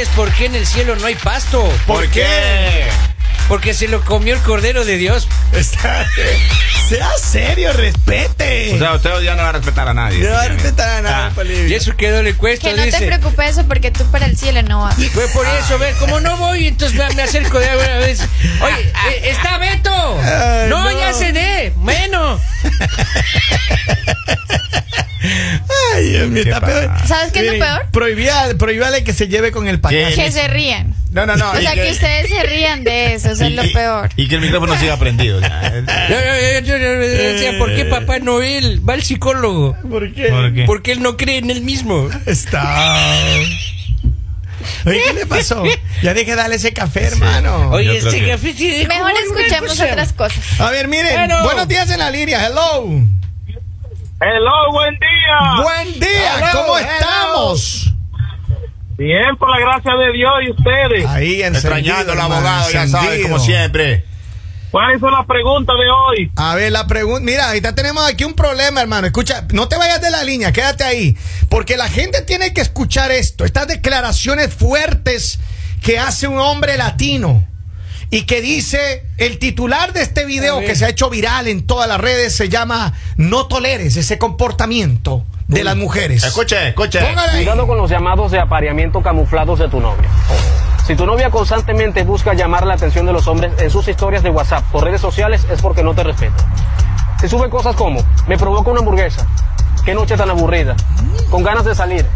¿y saben ustedes por qué en el cielo no hay pasto? ¿Por qué? Porque se lo comió el Cordero de Dios. Está- sea serio, respete. O sea, usted ya no va a respetar a nadie. no va a respetar a nada, Ah. Polibio. Y eso quedó le cuesta, Que no te preocupes eso porque tú para el cielo no vas. Fue por eso, ver, como no voy, entonces me, me acerco de una vez. Oye, eh, está Beto. Ay, no, no. ya se dé. Bueno. Ay, Dios mío, ¿Qué está peor. ¿Sabes qué es lo peor? Prohibía, prohibíale que se lleve con el payaso. Que se rían. No, no, no. O sea, que ustedes se rían de eso, eso es lo peor. Y que el micrófono siga prendido. ya. Yo, yo, yo, yo, yo decía, ¿por qué Papá Noel va al psicólogo? ¿Por qué? ¿Por qué? Porque él no cree en él mismo. Está. Oye, ¿qué le pasó? Ya dejé de darle ese café, hermano. Oye, este que- café tiene Mejor escuchemos otras cosas. A ver, miren. Bueno. Buenos días en la línea. Hello. Hello, buen día. Buen día. Hello, ¿Cómo hello. estamos? Bien, por la gracia de Dios y ustedes. Ahí, Extrañando al encendido, abogado, ya sabes, como siempre. ¿Cuáles son las preguntas de hoy? A ver, la pregunta. Mira, ahorita tenemos aquí un problema, hermano. Escucha, no te vayas de la línea, quédate ahí. Porque la gente tiene que escuchar esto. Estas declaraciones fuertes que hace un hombre latino. Y que dice, el titular de este video que se ha hecho viral en todas las redes se llama No toleres ese comportamiento de las mujeres. Escuche, escuche. Cuidado con los llamados de apareamiento camuflados de tu novia. Si tu novia constantemente busca llamar la atención de los hombres en sus historias de WhatsApp o redes sociales es porque no te respeta. Si sube cosas como, me provoca una hamburguesa, qué noche tan aburrida, con ganas de salir,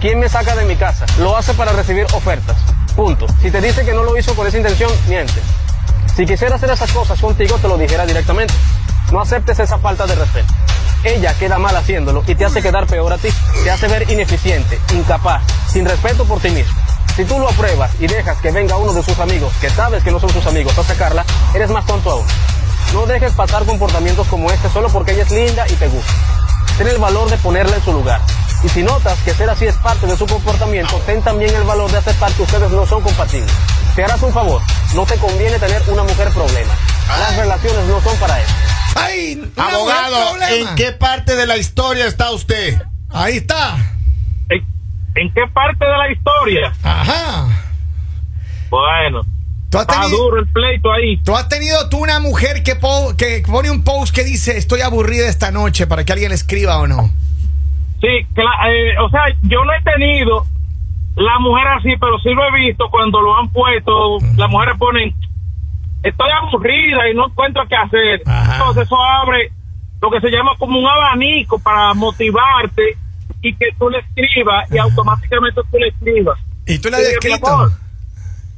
¿quién me saca de mi casa? Lo hace para recibir ofertas. Punto. Si te dice que no lo hizo con esa intención, miente. Si quisiera hacer esas cosas contigo, te lo dijera directamente. No aceptes esa falta de respeto. Ella queda mal haciéndolo y te hace quedar peor a ti. Te hace ver ineficiente, incapaz, sin respeto por ti mismo. Si tú lo apruebas y dejas que venga uno de sus amigos, que sabes que no son sus amigos, a sacarla, eres más tonto aún. No dejes pasar comportamientos como este solo porque ella es linda y te gusta. Ten el valor de ponerla en su lugar. Y si notas que ser así es parte de su comportamiento, ten también el valor de aceptar que ustedes no son compatibles. Te harás un favor, no te conviene tener una mujer problema. Las relaciones no son para eso. Ay, Abogado. ¿en qué parte de la historia está usted? Ahí está. ¿En, en qué parte de la historia? Ajá. Bueno, Tú has está tenido, duro el pleito ahí. tú has tenido tú una mujer que, po- que pone un post que dice estoy aburrida esta noche para que alguien escriba o no. Sí, eh, o sea, yo no he tenido la mujer así, pero sí lo he visto cuando lo han puesto. Las mujeres ponen, estoy aburrida y no encuentro qué hacer. Ajá. Entonces eso abre lo que se llama como un abanico para motivarte y que tú le escribas y automáticamente tú le escribas. Y tú le has escrito.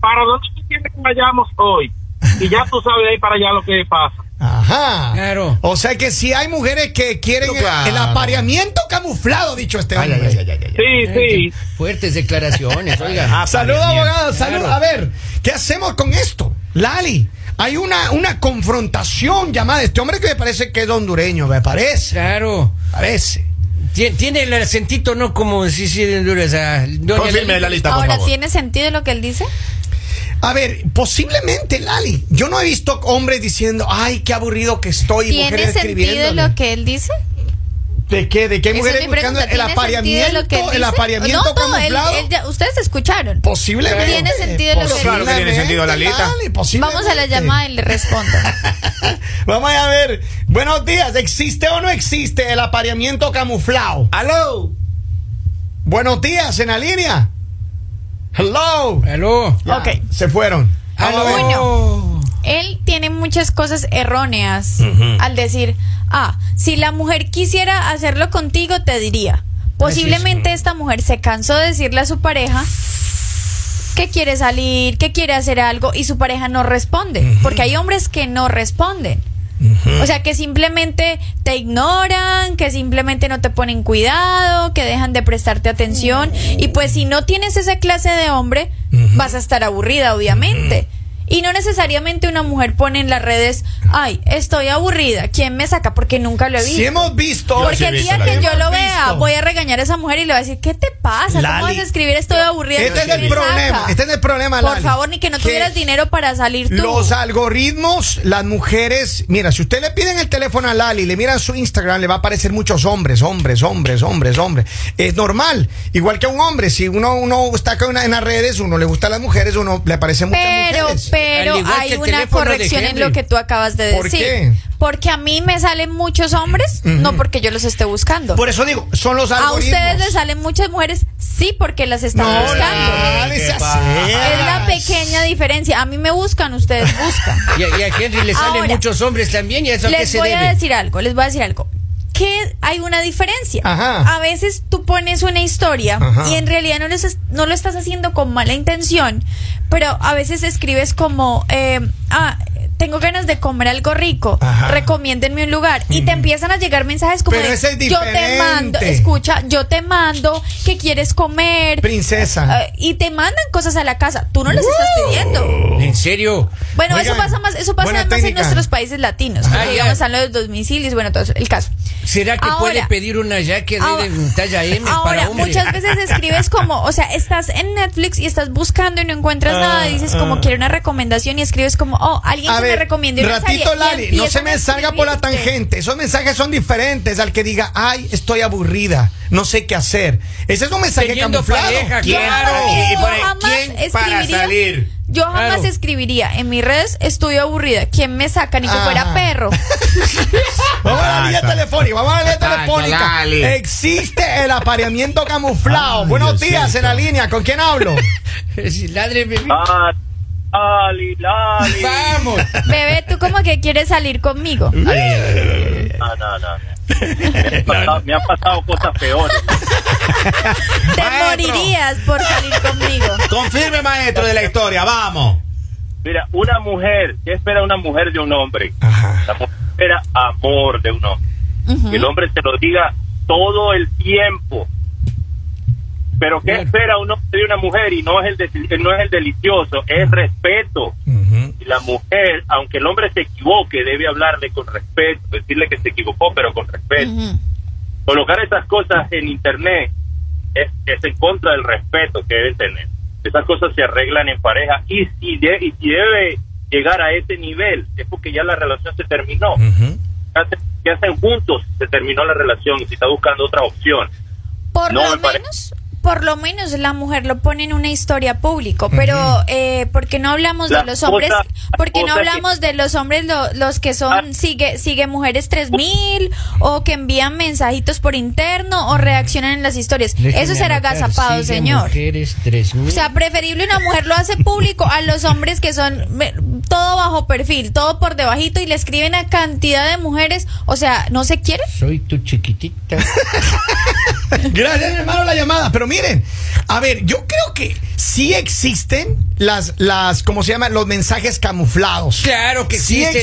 ¿Para dónde tú quieres que vayamos hoy? Y ya tú sabes de ahí para allá lo que pasa. Ajá. Claro. O sea que si hay mujeres que quieren claro. el, el apareamiento camuflado, dicho este Ay, hombre. ay, ay, ay, ay, ay. Sí, sí. Fuertes declaraciones, oiga. Salud, Bien. abogado, salud. Claro. A ver, ¿qué hacemos con esto? Lali, hay una, una confrontación llamada este hombre que me parece que es hondureño, me parece. Claro. Parece. Tien- Tiene el acentito, no como si si de Honduras. ah, Confirme la lista, por Ahora, favor. ¿tiene sentido lo que él dice? A ver, posiblemente, Lali. Yo no he visto hombres diciendo, ay, qué aburrido que estoy. y ¿Tiene mujeres sentido lo que él dice? ¿De qué? ¿De qué hay mujeres buscando el ¿Tiene sentido apareamiento? lo el apareamiento no, él- camuflado. él ustedes escucharon. Posiblemente. ¿Tiene sentido lo que él Claro que tiene sentido, Lalita. Lali, posiblemente. Vamos a la llamada y le respondo. Vamos a ver. Buenos días. ¿Existe o no existe el apareamiento camuflado? ¡Aló! Buenos días, en la línea. Hello. Ya, Ok. Se fueron. Aló. Él tiene muchas cosas erróneas al decir, ah, si la mujer quisiera hacerlo contigo, te diría. Posiblemente esta mujer se cansó de decirle a su pareja que quiere salir, que quiere hacer algo y su pareja no responde. Porque hay hombres que no responden. O sea, que simplemente te ignoran, que simplemente no te ponen cuidado, que dejan de prestarte atención. Y pues si no tienes esa clase de hombre, vas a estar aburrida, obviamente. Y no necesariamente una mujer pone en las redes, ay, estoy aburrida, ¿quién me saca? Porque nunca lo he visto. Si hemos visto. Porque sí el día que yo lo vea, visto. voy a regañar a esa mujer y le voy a decir, ¿qué te pasa? ¿Cómo Lali, vas a escribir estoy aburrida? Este es ¿Quién el problema. saca? Este es el problema, Por Lali. favor, ni que no tuvieras dinero para salir tú. Los algoritmos, las mujeres, mira, si usted le piden el teléfono a Lali, le miran su Instagram, le va a aparecer muchos hombres, hombres, hombres, hombres, hombres. Es normal, igual que un hombre, si uno, uno está acá en las redes, uno le gusta a las mujeres, uno le aparecen muchas Pero, mujeres. pero que hay una corrección en lo que tú acabas de ¿Por decir. qué? Porque a mí me salen muchos hombres, no porque yo los esté buscando. Por eso digo, son los a algoritmos. ustedes les salen muchas mujeres, sí, porque las están No, buscando. Es la pequeña diferencia. A mí me buscan, ustedes buscan. Y, a- y a Henry le salen Ahora, muchos hombres también, ¿y a eso a qué les se voy debe? a decir algo, les voy a decir algo. Que hay una diferencia. Ajá. A veces tú pones una historia Ajá. y en realidad no lo, estás, no lo estás haciendo con mala intención, pero a veces escribes como, eh, ah, tengo ganas de comer algo rico, Ajá. recomiéndenme un lugar y te empiezan a llegar mensajes como Pero de, ese es yo te mando, escucha, yo te mando que quieres comer Princesa. eh, y te mandan cosas a la casa, tú no las estás pidiendo. ¿En serio? Bueno, Oigan, eso pasa más, eso pasa más en nuestros países latinos. Ah, digamos, están los domicilios, bueno, todo el caso. ¿Será que Ahora- puede pedir una jaque de talla M Ahora, para hombre? muchas veces escribes como, o sea, estás en Netflix y estás buscando y no encuentras nada, y dices como quiero una recomendación y escribes como, oh, alguien A que me ver, recomiende una ratito serie, Lali, no se me salga por la tangente. Esos mensajes son diferentes al que diga, ay, estoy aburrida, no sé qué hacer. Ese es un mensaje Teniendo camuflado. pareja, Yo claro. pone, jamás ¿quién para escribiría- salir? Yo jamás Claro. escribiría en mis redes estoy aburrida. ¿Quién me saca? Ni que Ah. fuera perro. Vamos a la Ah, línea está. telefónica, vamos a la línea Ah, telefónica. Existe el apareamiento camuflado. Ay, Buenos Dios días en la línea, ¿con quién hablo? Sí, Ladre. Ah, Lali, Lali. Vamos. Bebé, ¿tú como que quieres salir conmigo? No, no, no. Me han pasado, me han pasado cosas peores. Te Maestro. morirías por salir conmigo. Confirme, maestro de la historia, vamos. Mira, una mujer, ¿qué espera una mujer de un hombre? Ajá. La mujer espera amor de un hombre. Que el hombre se lo diga todo el tiempo. Pero ¿qué Claro. espera un hombre de una mujer? Y no es el, de- no es el delicioso, es respeto. Ujú. Y la mujer, aunque el hombre se equivoque, debe hablarle con respeto, decirle que se equivocó, pero con respeto. Ujú. Colocar esas cosas en internet es, es en contra del respeto que debe tener. Esas cosas se arreglan en pareja y si, de- y si debe llegar a ese nivel es porque ya la relación se terminó. ¿Qué hacen, qué hacen juntos? Se terminó la relación y si está buscando otra opción. Por No, lo menos, por lo menos la mujer lo pone en una historia público, pero eh, porque no hablamos La de los hombres, cosa- la porque no que- hablamos de los hombres lo- los que Ah. son sigue sigue mujeres 3000 o que envían mensajitos por interno o reaccionan en las historias. Déjeme Eso será anotar, agazapado, señor. Mujeres 3000. O sea, preferible una mujer lo hace público a los hombres que son me- todo bajo perfil, todo por debajito y le escriben a cantidad de mujeres, o sea, no se quiere. Soy tu chiquitita. Gracias, hermano, la llamada. Pero miren, a ver, yo creo que sí existen las, las, ¿cómo se llama? Los mensajes camuflados. Claro que sí existen.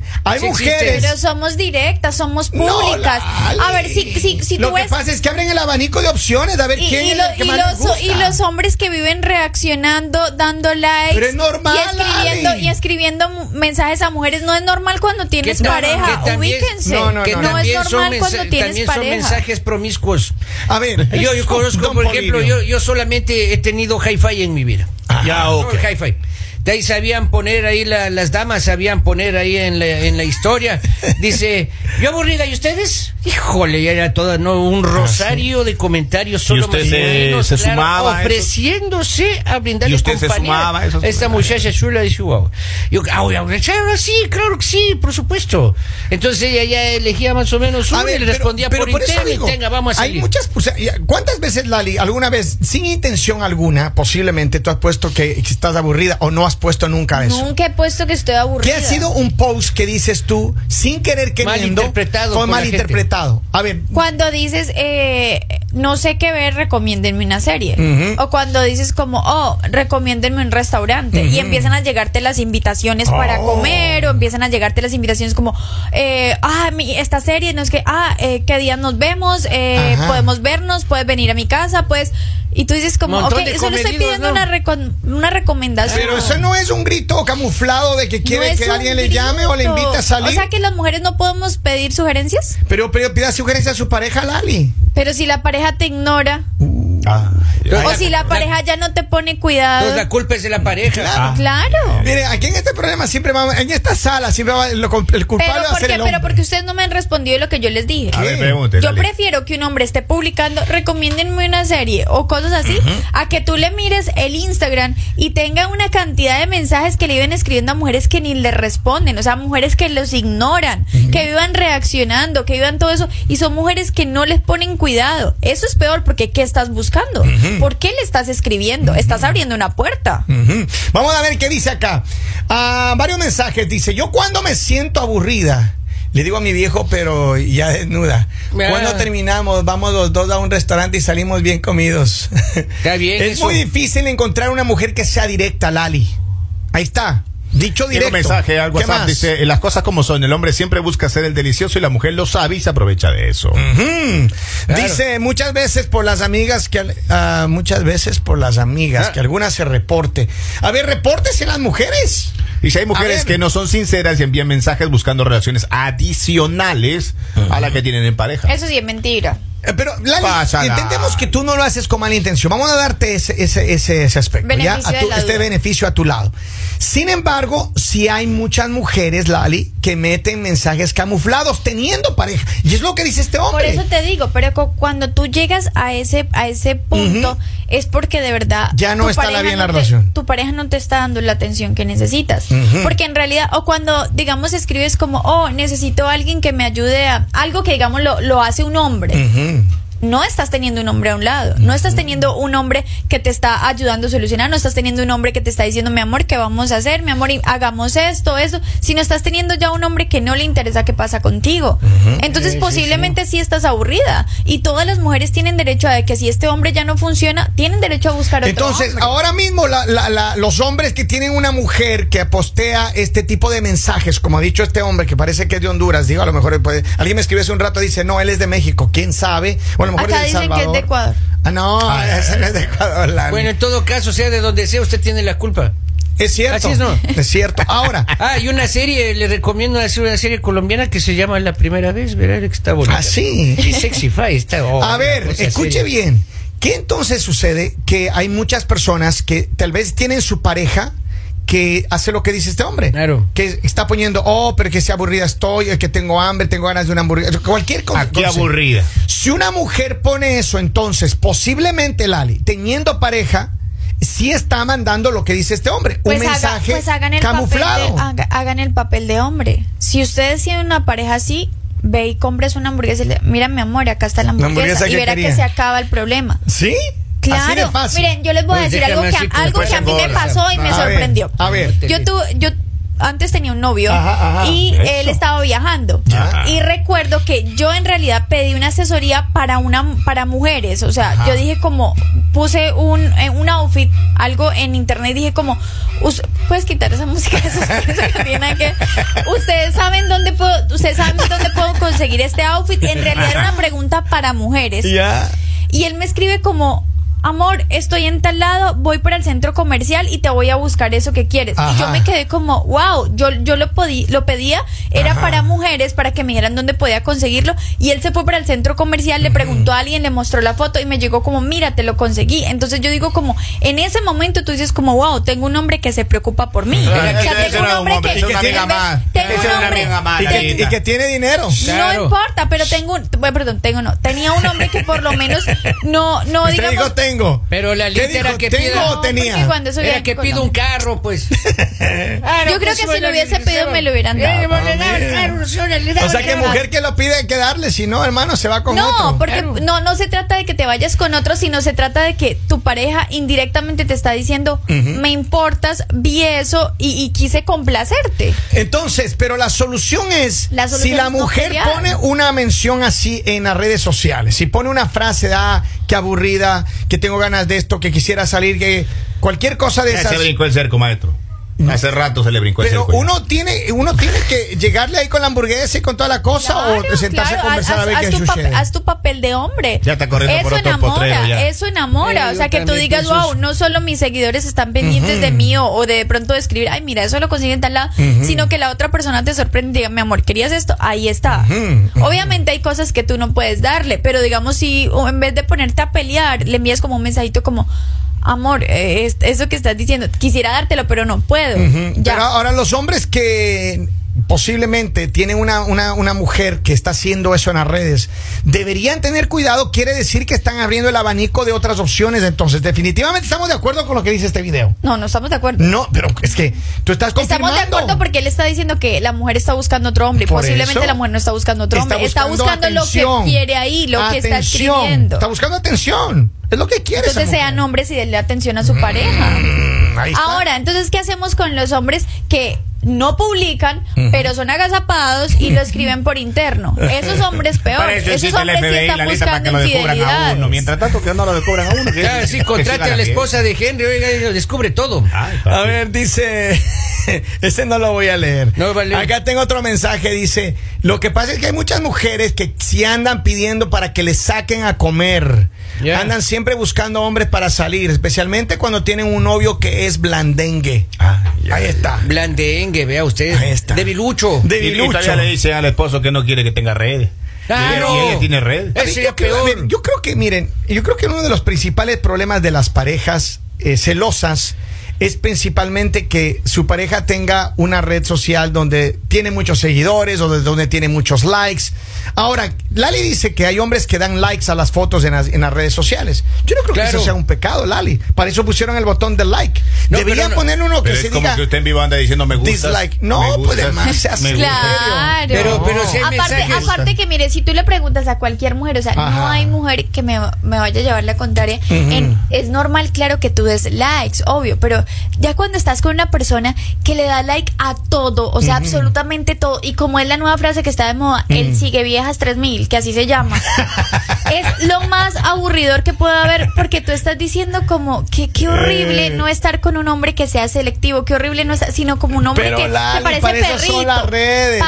existen. Hay Sí mujeres. existen. Pero somos directas, somos públicas. A ver, si, si, si Lo tú que ves. pasa es que abren el abanico de opciones de ver Y, quién y es lo- el que y más los, gusta. y los hombres que viven reaccionando, dando likes. Pero es normal, Y escribiendo, Lali. y escribiendo mu- mensajes a mujeres. No es normal cuando tienes pareja. que también- Ubíquense. No, no, que no, no es normal cuando tienes también son pareja. mensajes promiscuos. A ver, Yo, yo conozco, por ejemplo, yo, yo solamente he tenido hi-fi en mi vida. Ya, No, ok. el hi-fi. De ahí sabían poner ahí la- las damas, sabían poner ahí en la, en la historia. Dice, yo aburrida, ¿y ustedes? Híjole, ya era toda, ¿no? Un rosario de comentarios solo usted se- masculinos, se claro, sumaba eso? ofreciéndose a brindarle ¿Y usted se compañía sumaba esta muchacha chula de Chihuahua. Yo, ah, voy a abrazar, ahora sí, claro que sí, por supuesto. Entonces ella ya elegía más o menos uno y le respondía pero por, por internet, tenga, vamos a Hay salir. muchas. sea, ya, ¿Cuántas veces, Lali, alguna vez, sin intención alguna, posiblemente tú has puesto que estás aburrida o no has puesto nunca eso? Nunca he puesto que estoy aburrida. ¿Qué ha sido un post que dices tú sin querer queriendo? Malinterpretado Fue malinterpretado. A ver, Cuando dices, eh, no sé qué ver, recomiéndenme una serie. O cuando dices como, oh, recomiéndenme un restaurante. Y empiezan a llegarte las invitaciones para Oh. comer, o empiezan a llegarte las invitaciones como, eh, ah, mi, esta serie, no es que, ah, eh, qué día nos vemos, eh, podemos vernos, puedes venir a mi casa, pues. Y tú dices como, Montón ok, solo estoy pidiendo ¿no? una, recon- una recomendación. Pero eso no es un grito camuflado de que quiere que alguien le llame o le invite a salir. O sea que las mujeres no podemos pedir sugerencias. pero, pero pida sugerencia a su pareja, Lali. Pero si la pareja te ignora, Ah, o si la pareja ya no te pone cuidado. Entonces la culpa es de la pareja. Claro. Claro. Mire, aquí en este programa siempre va, en esta sala siempre va, lo- el culpable Pero va a ser porque, el pero porque ustedes no me han respondido lo que yo les dije. a ver, pregunte. Yo dale. prefiero que un hombre esté publicando, recomiéndenme una serie o cosas así, a que tú le mires el Instagram y tenga una cantidad de mensajes que le iban escribiendo a mujeres que ni le responden, o sea, mujeres que los ignoran, que vivan reaccionando, que vivan todo eso, y son mujeres que no les ponen cuidado. Eso es peor porque ¿qué estás buscando? ¿Por qué le estás escribiendo? Estás abriendo una puerta. Vamos a ver qué dice acá. Ah, varios mensajes. Dice, yo cuando me siento aburrida, le digo a mi viejo, pero ya desnuda. Ah. Cuando terminamos, vamos los dos a un restaurante y salimos bien comidos. Está bien Es eso. muy difícil encontrar una mujer que sea directa, Lali. Ahí está. Dicho directo. un mensaje al ¿Qué WhatsApp, más? dice, las cosas como son, el hombre siempre busca ser el delicioso y la mujer lo sabe y se aprovecha de eso. Claro. Dice muchas veces por las amigas que ah, muchas veces por las amigas Ah. que algunas se reporte. A ver, repórtese las mujeres. Y si hay mujeres que no son sinceras y envían mensajes buscando relaciones adicionales a la que tienen en pareja. Eso sí es mentira. Eh, Pero, Lali, Pasa nada. entendemos que tú no lo haces con mala intención. Vamos a darte ese, ese, ese, ese aspecto. ¿ya? Beneficio A tu- este duda. beneficio a tu lado. Sin embargo, si hay muchas mujeres, Lali, que meten mensajes camuflados teniendo pareja. Y es lo que dice este Por hombre. eso te digo, pero cu- cuando tú llegas a ese a ese punto es porque de verdad Ya no está la bien la te- relación. tu pareja no te está dando la atención que necesitas. Porque en realidad o cuando digamos escribes como, "Oh, necesito a alguien que me ayude a algo que digamos lo, lo hace un hombre." Mm. No estás teniendo un hombre a un lado, no estás teniendo un hombre que te está ayudando a solucionar, no estás teniendo un hombre que te está diciendo, mi amor, ¿qué vamos a hacer? Mi amor, y hagamos esto, eso, sino estás teniendo ya un hombre que no le interesa qué pasa contigo. Entonces Sí, sí, posiblemente sí. estás aburrida y todas las mujeres tienen derecho a que si este hombre ya no funciona, tienen derecho a buscar otro Entonces, hombre. ahora mismo la- la- la- los hombres que tienen una mujer que postea este tipo de mensajes, como ha dicho este hombre que parece que es de Honduras, digo, a lo mejor puede, alguien me escribió hace un rato dice, no, él es de México, quién sabe, o a lo mejor Acá es dicen que es de Salvador. Ecuador. Ah, no, ese no es de Ecuador. Lali. Bueno, en todo caso, sea de donde sea, usted tiene la culpa. es cierto. así es, ¿no? Es cierto. Ahora, Ah, y una serie, le recomiendo hacer una serie colombiana que se llama La Primera Vez, verá que está bonita. Ah, sí. Y Sexify está. oh, a ver, escuche seria. bien. ¿Qué entonces sucede? Que hay muchas personas que tal vez tienen su pareja que hace lo que dice este hombre. Claro. Que está poniendo, oh, pero que sea aburrida estoy, que tengo hambre, tengo ganas de una hamburguesa, cualquier cosa. Qué aburrida. Si una mujer pone eso, entonces posiblemente, Lali, teniendo pareja, sí está mandando lo que dice este hombre. Pues, un haga- mensaje pues hagan el camuflado. Papel de, haga- hagan el papel de hombre. Si ustedes tienen una pareja así, ve y compres una hamburguesa y le mira mi amor, acá está la La hamburguesa, hamburguesa y que verá quería. que se acaba el problema. ¿Sí? Así de Claro, fácil. miren, yo les voy a Pues decir algo que, como algo que a mí me pasó y me A ver, sorprendió. a ver. Yo tuve, yo antes tenía un novio Ajá, ajá, y eso. él estaba viajando Ya. y recuerdo que yo en realidad pedí una asesoría para una para mujeres, o sea, yo dije como puse un eh, un outfit, algo en internet y dije como puedes quitar esa música de suspenso que tiene que ustedes saben dónde puedo ustedes saben dónde puedo conseguir este outfit, en realidad era una pregunta para mujeres. Ya. Y él me escribe como, amor, estoy en tal lado, voy para el centro comercial y te voy a buscar eso que quieres. Ajá. Y yo me quedé como, wow, yo, yo lo, podí, lo pedía, era Ajá. para mujeres, para que me dijeran dónde podía conseguirlo. Y él se fue para el centro comercial, le preguntó a alguien, le mostró la foto y me llegó como, mira, te lo conseguí. Entonces yo digo como, en ese momento tú dices como, wow, tengo un hombre que se preocupa por mí. Claro, O sea, ese tengo un hombre que... tengo un hombre- Y que, tiene dinero. Claro. No importa, pero tengo un, bueno, perdón, tengo no, tenía un hombre que por lo menos no, no digamos, tengo. Pero la ¿Qué litera dijo? que ¿Tengo pida- o No, tenía? porque cuando eso Era que pido un carro, pues. Yo creo que si lo hubiese pedido, me lo hubieran dado. Eh, daba O sea que mujer que lo pide hay que darle, si no, hermano, se va con No, otro. porque Claro. no, no se trata de que te vayas con otro, sino se trata de que tu pareja indirectamente te está diciendo, me importas, vi eso y, y quise complacerte. Entonces, pero la solución es, La solución si la es no mujer pone una mención así en las redes sociales, si pone una frase de, ah, qué aburrida, que tengo ganas de esto, que quisiera salir, que cualquier cosa de esas. se brincó el cerco, maestro. Hace rato se le brincó el Pero uno tiene, uno tiene que llegarle ahí con la hamburguesa y con toda la cosa Claro, o sentarse claro, a conversar haz, a ver haz qué tu sucede. papel, haz tu papel de hombre. Ya está corriendo eso por otro enamora, potrero ya. Eso enamora. Eh, o sea, que tú digas, pienso wow, no solo mis seguidores están pendientes de mí o, o de pronto escribir, ay, mira, eso lo consiguen en tal lado, sino que la otra persona te sorprende y diga, mi amor, ¿querías esto? Ahí está. Obviamente hay cosas que tú no puedes darle, pero digamos, si o en vez de ponerte a pelear, le envías como un mensajito como, amor, eh, es- eso que estás diciendo, quisiera dártelo, pero no puedo. Ya. Pero ahora los hombres que posiblemente tienen una, una, una mujer que está haciendo eso en las redes, deberían tener cuidado, quiere decir que están abriendo el abanico de otras opciones. Entonces, definitivamente estamos de acuerdo con lo que dice este video. no, no estamos de acuerdo. No, pero es que tú estás confirmando. Estamos de acuerdo porque él está diciendo que la mujer está buscando otro hombre. y Por Posiblemente la mujer no está buscando otro hombre. Está buscando, lo atención. que quiere ahí, lo que está Atención. escribiendo. Está buscando atención. Es lo que quiere. Entonces esa sean hombres y denle atención a su pareja. Mm, ahí está. Ahora, entonces, ¿qué hacemos con los hombres que no publican, pero son agazapados y lo escriben por interno? Esos hombres peor. Para eso Esos hombres sí FBI, están que buscando uno. infidelidades. Mientras tanto, que no lo descubran a uno. que- Claro, que sí, contrate a la esposa de Henry, oiga, y lo descubre todo. Ay. A ver, dice, ese no lo voy a leer. No. Acá tengo otro mensaje, dice, lo que pasa es que hay muchas mujeres que si andan pidiendo para que les saquen a comer. Ya. Andan siempre buscando hombres para salir, especialmente cuando tienen un novio que es blandengue. Ah, ya. Ahí está. Blandengue, vea usted. Ahí está. Debilucho. De- Y, y Debilucho. le dice al esposo que no quiere que tenga redes. Claro. Y él, y él tiene. Eso sería yo, creo, ver, yo creo que, miren, yo creo que uno de los principales problemas de las parejas eh, celosas es principalmente que su pareja tenga una red social donde tiene muchos seguidores o de- donde tiene muchos likes. Ahora, Lali dice que hay hombres que dan likes a las fotos en las, en las redes sociales. Yo no creo que eso sea un pecado, Lali. Para eso pusieron el botón de like. No, Deberían no- poner uno que Pero se es como que usted en vivo anda diciendo me gusta. dislike. No, pues además seas me gusta. Claro. Pero- pero si hay aparte, mensajes- aparte que mire, si tú le preguntas a cualquier mujer, o sea, no hay mujer que me, me vaya a llevar la contraria. en- es normal, claro, que tú des likes, obvio, pero ya cuando estás con una persona que le da like a todo, o sea, absolutamente todo, y como es la nueva frase que está de moda, él sigue viejas 3000, que así se llama, es lo más aburridor que puede haber, porque tú estás diciendo como que qué horrible no estar con un hombre que sea selectivo, qué horrible no estar, sino como un hombre Pero, que, que Lali, parece perrito. redes,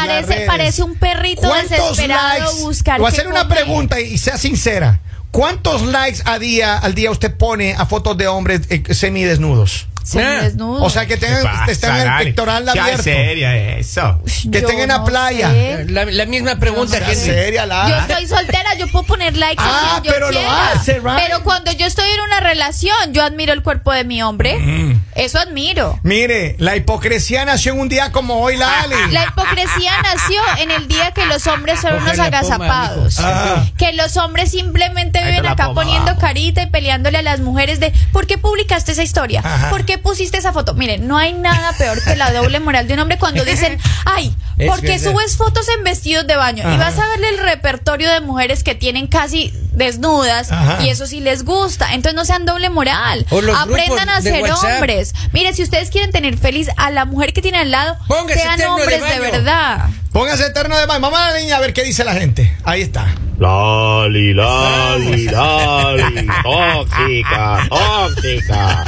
parece, un perrito ¿Cuántos desesperado likes? buscar. Voy a hacer una pregunta y, y sea sincera. ¿Cuántos likes a día, al día usted pone a fotos de hombres eh, semidesnudos? Semidesnudo. O sea, que tengan, ¿Qué que estén en el pectoral abierto. seria eso. que estén en la no playa. La, la misma pregunta, seria, la. Yo estoy soltera, yo puedo poner likes Ah, a quien yo pero lo quiera. hace, right. Pero cuando yo estoy en una relación, yo admiro el cuerpo de mi hombre. Mm. Eso admiro. Mire, la hipocresía nació en un día como hoy, Lali. La hipocresía nació en el día que los hombres son unos la agazapados. Ah. Que los hombres simplemente Ahí viven la acá poma. poniendo carita y peleándole a las mujeres de ¿por qué publicaste esa historia? Ajá. ¿Por qué pusiste esa foto? Miren, no hay nada peor que la doble moral de un hombre cuando dicen, ay, ¿por qué subes fotos en vestidos de baño? Y vas a verle el repertorio de mujeres que tienen casi desnudas Ajá. y eso sí les gusta. Entonces no sean doble moral. Aprendan a ser WhatsApp. hombres. Mire, si ustedes quieren tener feliz a la mujer que tiene al lado, Póngase sean de hombres de, verdad. Póngase eterno de baño. Vamos a la niña a ver qué dice la gente. Ahí está. Lali, Lali, Lali, tóxica, tóxica.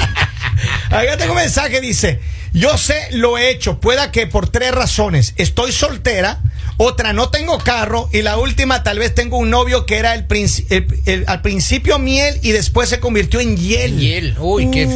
Tengo un mensaje, dice, yo sé, lo he hecho, pueda que por tres razones. Estoy soltera, otra no tengo carro y la última tal vez tengo un novio que era el, el- el- al principio miel y después se convirtió en hiel. Él, uy, qué,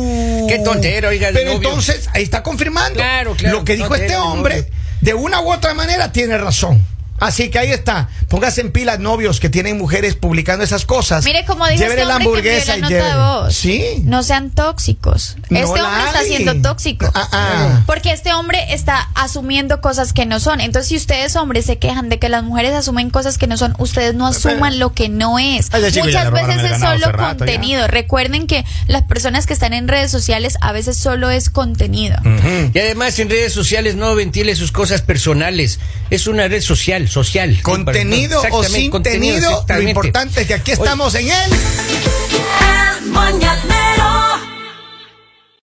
qué tontero, oiga, el Pero novio. entonces ahí está confirmando. Claro, claro, Lo que dijo tontero, este hombre, de una u otra manera tiene razón. Así que ahí está. Póngase en pilas novios que tienen mujeres publicando esas cosas. Mire como Llévele este la que hamburguesa la y nota de llévele. voz. Sí. No sean tóxicos. No este hombre está siendo tóxico. Ah, ah. Porque este hombre está asumiendo cosas que no son. Entonces, si ustedes hombres se quejan de que las mujeres asumen cosas que no son, ustedes no asuman lo que no es. Muchas veces es solo rato, contenido. Recuerden que las personas que están en redes sociales a veces solo es contenido. Y además en redes sociales no ventile sus cosas personales. Es una red social, social. Contenido o sin contenido, tenido, lo importante es que aquí estamos en. El mañanero